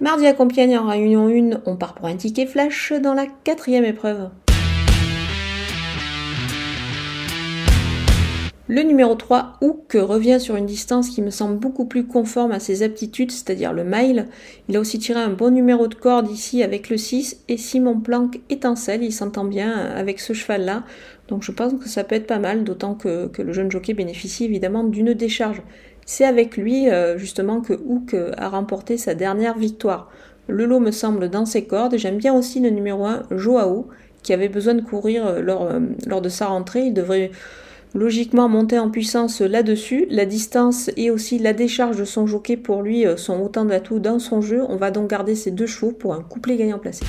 Mardi à Compiègne en réunion 1, on part pour un ticket flash dans la quatrième épreuve. Le numéro 3, Hook, revient sur une distance qui me semble beaucoup plus conforme à ses aptitudes, c'est-à-dire le mile. Il a aussi tiré un bon numéro de corde ici avec le 6, et Simon Planck étincelle, il s'entend bien avec ce cheval-là. Donc je pense que ça peut être pas mal, d'autant que, le jeune jockey bénéficie évidemment d'une décharge. C'est avec lui euh, justement que Hook a remporté sa dernière victoire. Le lot me semble dans ses cordes, j'aime bien aussi le numéro 1, Joao, qui avait besoin de courir euh, lors, euh, lors de sa rentrée. Il devrait logiquement monter en puissance là-dessus. La distance et aussi la décharge de son jockey pour lui sont autant d'atouts dans son jeu. On va donc garder ces deux chevaux pour un couplet gagnant placé.